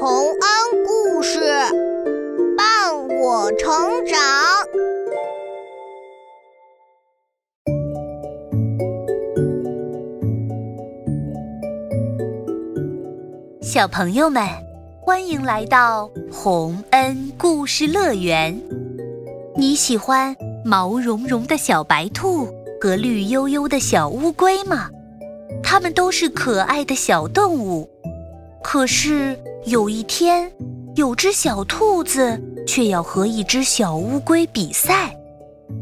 洪恩故事伴我成长。小朋友们，欢迎来到洪恩故事乐园。你喜欢毛茸茸的小白兔和绿油油的小乌龟吗？它们都是可爱的小动物。可是有一天，有只小兔子却要和一只小乌龟比赛，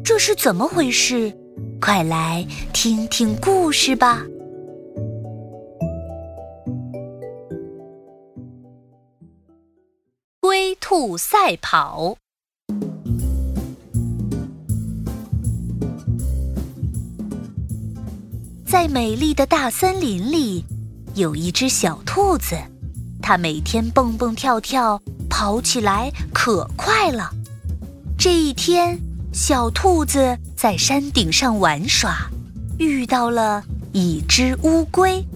这是怎么回事？快来听听故事吧！龟兔赛跑，在美丽的大森林里。有一只小兔子，它每天蹦蹦跳跳，跑起来可快了。这一天，小兔子在山顶上玩耍，遇到了一只乌龟。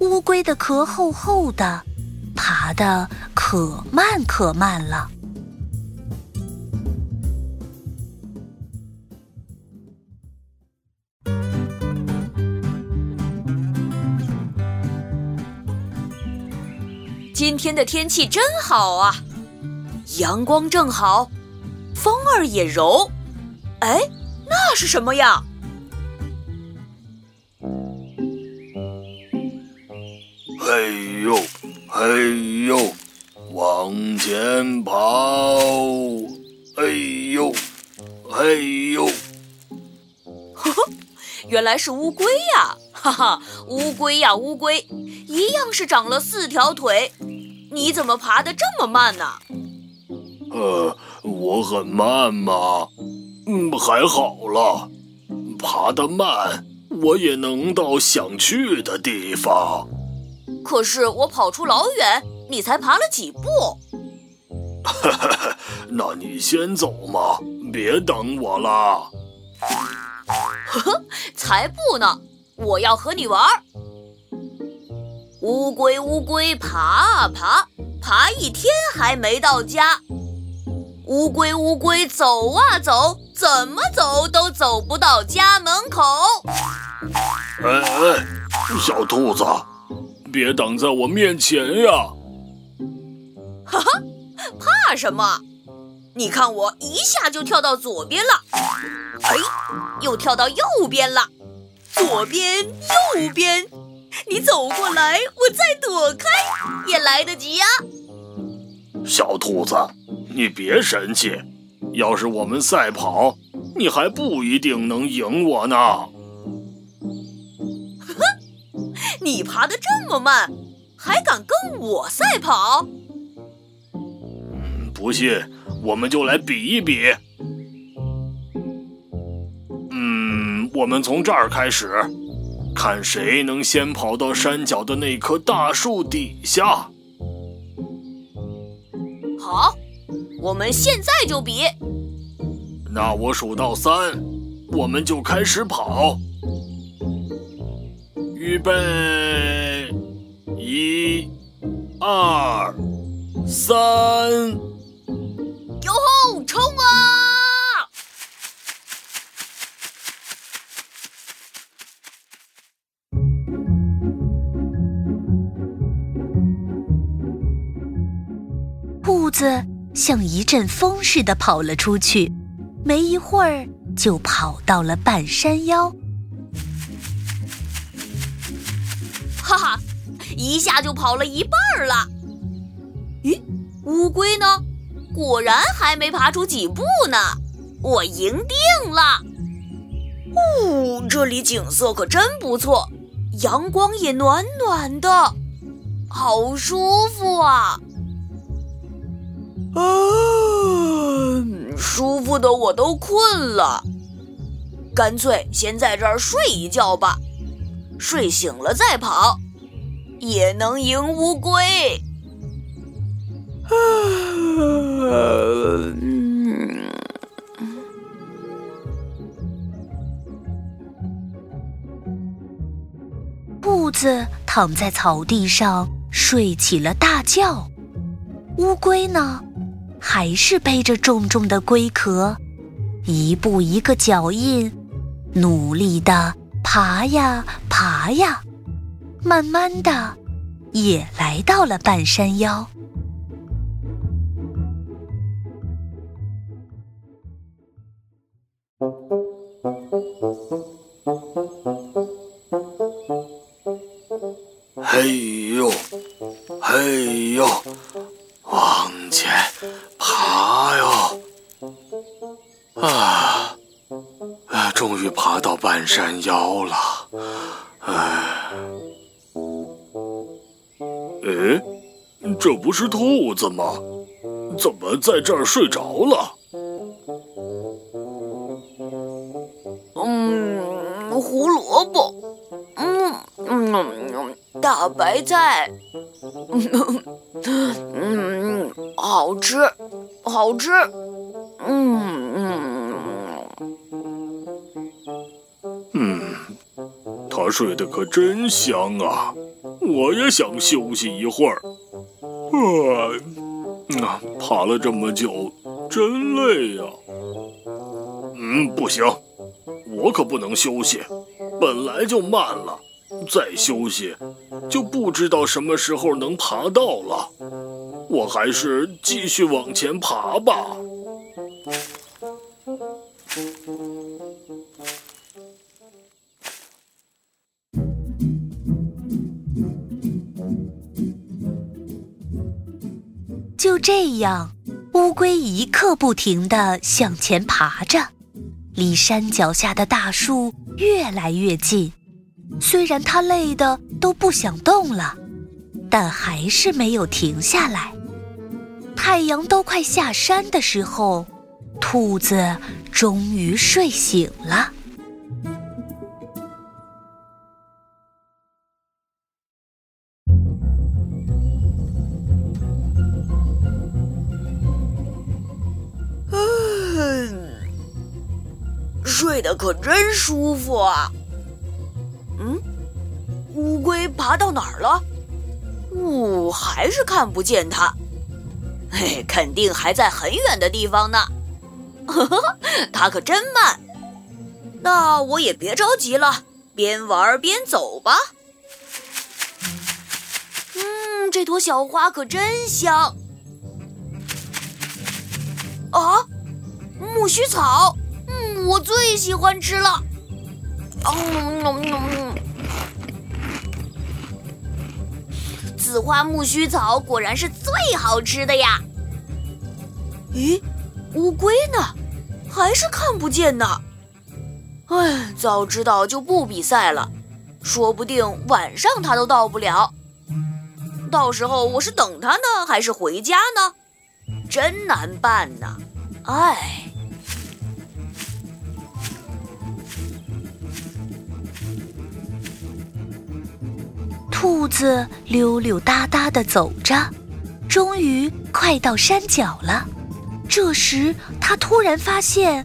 乌龟的壳厚厚的，爬的可慢可慢了。今天的天气真好啊，阳光正好，风儿也柔。哎，那是什么呀？嘿呦，嘿呦，往前跑！嘿呦，嘿呦！呵呵，原来是乌龟呀！哈哈，乌龟呀，乌龟，一样是长了四条腿。你怎么爬得这么慢呢？呃，我很慢吗？嗯，还好了，爬得慢，我也能到想去的地方。可是我跑出老远，你才爬了几步。哈哈，那你先走嘛，别等我了。呵呵，才不呢，我要和你玩。乌龟，乌龟，爬啊爬，爬一天还没到家。乌龟，乌龟，走啊走，怎么走都走不到家门口。哎哎，小兔子，别挡在我面前呀！哈哈，怕什么？你看我一下就跳到左边了，哎，又跳到右边了，左边，右边。你走过来，我再躲开，也来得及呀。小兔子，你别神气。要是我们赛跑，你还不一定能赢我呢。呵呵，你爬得这么慢，还敢跟我赛跑？嗯不信，我们就来比一比。嗯，我们从这儿开始。看谁能先跑到山脚的那棵大树底下。好，我们现在就比。那我数到三，我们就开始跑。预备，一、二、三，子像一阵风似的跑了出去，没一会儿就跑到了半山腰。哈哈，一下就跑了一半了。咦，乌龟呢？果然还没爬出几步呢。我赢定了。呜，这里景色可真不错，阳光也暖暖的，好舒服啊。啊，舒服的我都困了，干脆先在这儿睡一觉吧。睡醒了再跑，也能赢乌龟。啊，兔子躺在草地上睡起了大觉。乌龟呢，还是背着重重的龟壳，一步一个脚印，努力的爬呀爬呀，慢慢的也来到了半山腰。山腰了。哎，哎，这不是兔子吗？怎么在这儿睡着了？嗯，胡萝卜。嗯嗯，大白菜。嗯，好吃，好吃。嗯睡得可真香啊！我也想休息一会儿。啊，爬了这么久，真累呀。嗯，不行，我可不能休息，本来就慢了，再休息就不知道什么时候能爬到了。我还是继续往前爬吧。就这样，乌龟一刻不停地向前爬着，离山脚下的大树越来越近。虽然它累得都不想动了，但还是没有停下来。太阳都快下山的时候，兔子终于睡醒了。可真舒服啊！嗯，乌龟爬到哪儿了？呜，还是看不见它。嘿，肯定还在很远的地方呢。呵呵，它可真慢。那我也别着急了，边玩边走吧。嗯，这朵小花可真香。啊，苜蓿草。我最喜欢吃了，嗯，紫花苜蓿草果然是最好吃的呀。咦，乌龟呢？还是看不见呢。哎，早知道就不比赛了，说不定晚上它都到不了。到时候我是等它呢，还是回家呢？真难办呐，哎。兔子溜溜达达地走着，终于快到山脚了。这时，它突然发现，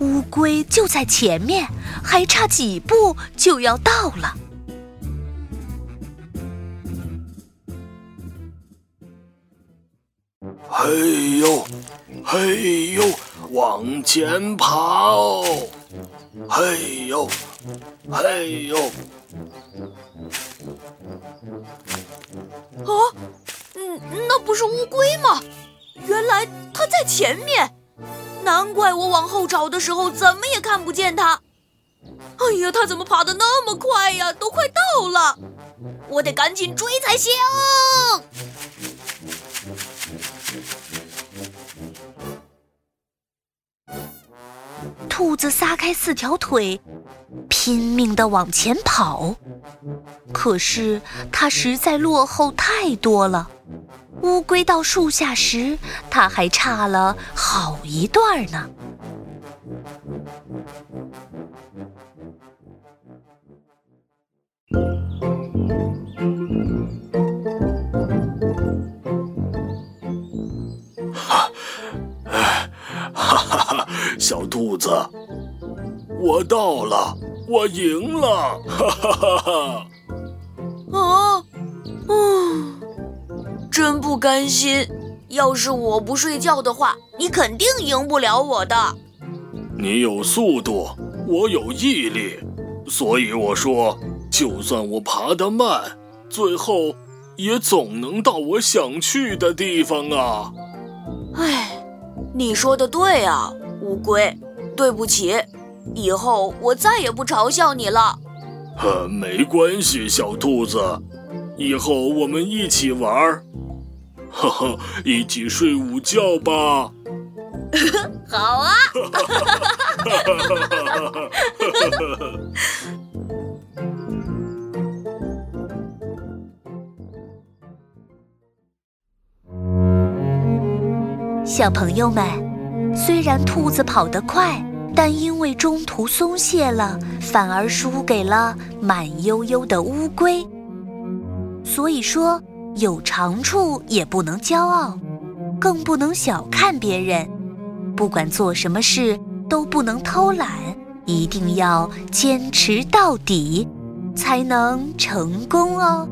乌龟就在前面，还差几步就要到了。嘿呦，嘿呦，往前爬哦！嘿呦，嘿呦。啊，嗯，那不是乌龟吗？原来它在前面，难怪我往后找的时候怎么也看不见它。哎呀，它怎么爬得那么快呀？都快到了，我得赶紧追才行。兔子撒开四条腿。拼命地往前跑，可是它实在落后太多了。乌龟到树下时，它还差了好一段呢。哈，哈哈哈，小兔子。我到了，我赢了，哈哈哈哈！不甘心，要是我不睡觉的话，你肯定赢不了我的。你有速度，我有毅力，所以我说，就算我爬得慢，最后也总能到我想去的地方啊。唉，你说的对啊，乌龟，对不起，以后我再也不嘲笑你了。呃，没关系，小兔子，以后我们一起玩儿，呵呵，一起睡午觉吧。好啊！小朋友们，虽然兔子跑得快，但因为中途松懈了，反而输给了慢悠悠的乌龟。所以说，有长处也不能骄傲，更不能小看别人。不管做什么事，都不能偷懒，一定要坚持到底，才能成功哦。